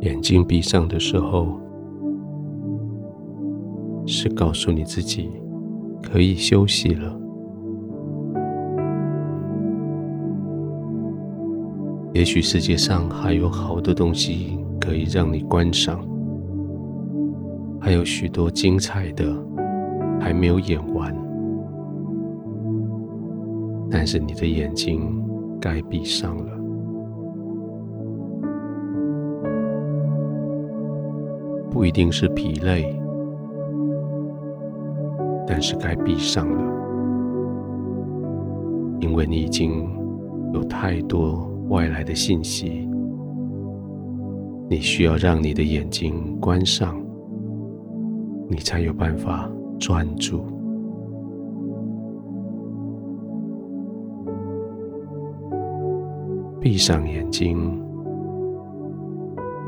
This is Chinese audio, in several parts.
眼睛闭上的时候，是告诉你自己可以休息了。也许世界上还有好多东西可以让你观赏，还有许多精彩的还没有演完，但是你的眼睛该闭上了。不一定是疲累，但是该闭上了，因为你已经有太多外来的信息，你需要让你的眼睛关上，你才有办法专注。闭上眼睛，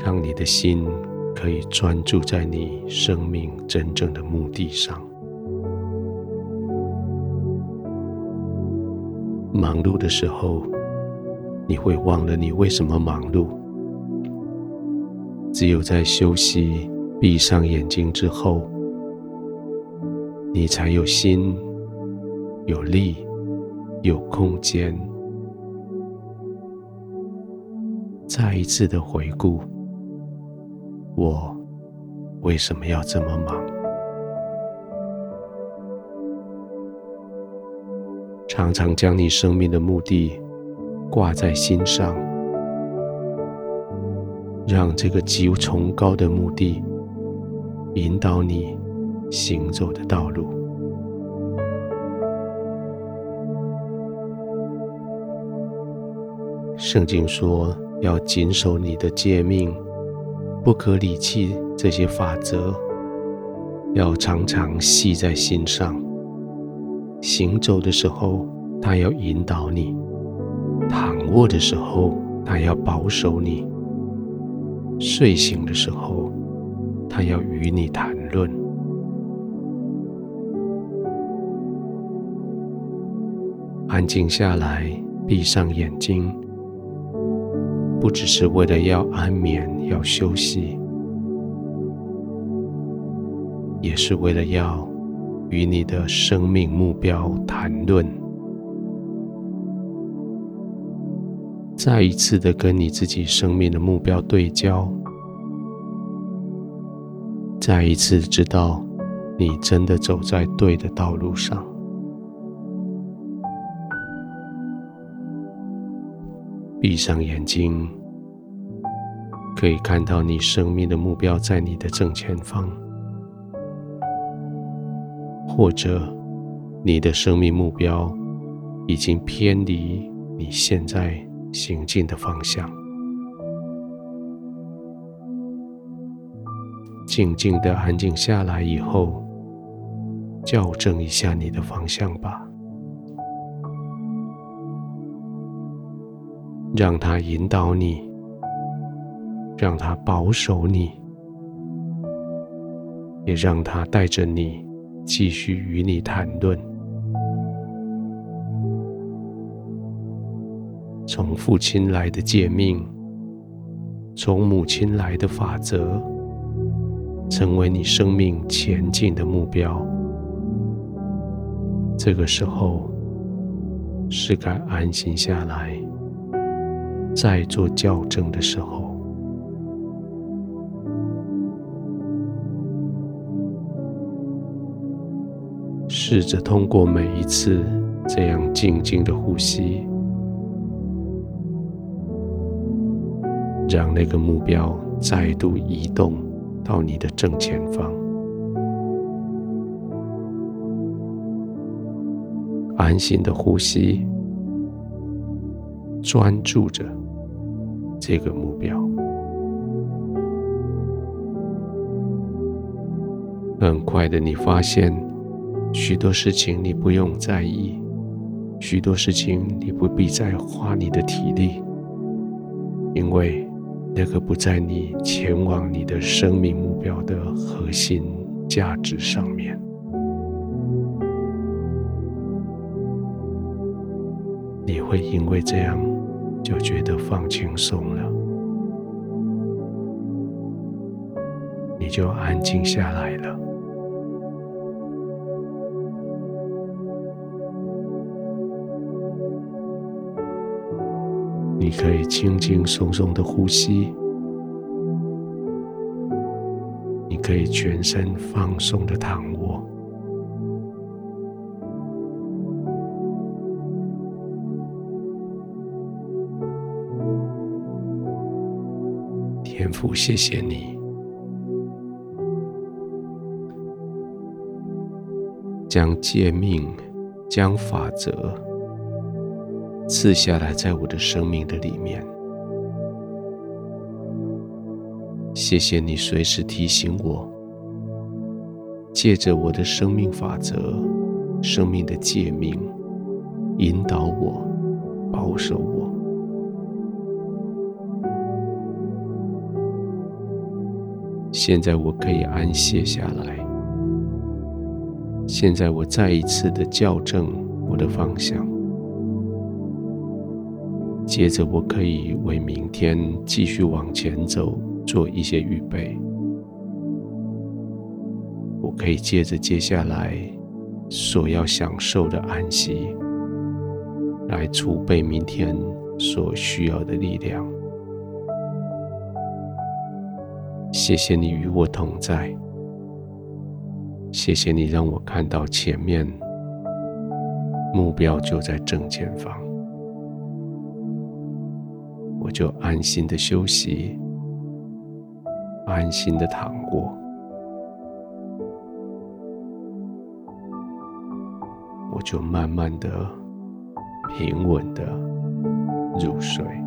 让你的心。可以专注在你生命真正的目的上。忙碌的时候，你会忘了你为什么忙碌。只有在休息、闭上眼睛之后，你才有心、有力、有空间，再一次的回顾。我为什么要这么忙？常常将你生命的目的挂在心上，让这个极崇高的目的引导你行走的道路。圣经说要谨守你的诫命。不可理弃这些法则，要常常系在心上。行走的时候，他要引导你；躺卧的时候，他要保守你；睡醒的时候，他要与你谈论。安静下来，闭上眼睛。不只是为了要安眠、要休息，也是为了要与你的生命目标谈论，再一次的跟你自己生命的目标对焦，再一次知道你真的走在对的道路上。闭上眼睛，可以看到你生命的目标在你的正前方，或者你的生命目标已经偏离你现在行进的方向。静静的安静下来以后，校正一下你的方向吧。让他引导你，让他保守你，也让他带着你继续与你谈论。从父亲来的诫命，从母亲来的法则，成为你生命前进的目标。这个时候，是该安心下来。在做校正的时候，试着通过每一次这样静静的呼吸，让那个目标再度移动到你的正前方。安心的呼吸，专注着。这个目标，很快的，你发现许多事情你不用在意，许多事情你不必再花你的体力，因为那个不在你前往你的生命目标的核心价值上面，你会因为这样。就觉得放轻松了。你就安静下来了。你可以轻轻松松的呼吸，你可以全身放松的躺卧。父，谢谢你，将诫命、将法则赐下来，在我的生命的里面。谢谢你随时提醒我，借着我的生命法则、生命的诫命，引导我，保守我。现在我可以安歇下来。现在我再一次的校正我的方向。接着我可以为明天继续往前走做一些预备。我可以借着接下来所要享受的安息，来储备明天所需要的力量。谢谢你与我同在，谢谢你让我看到前面，目标就在正前方，我就安心的休息，安心的躺过，我就慢慢的、平稳的入睡。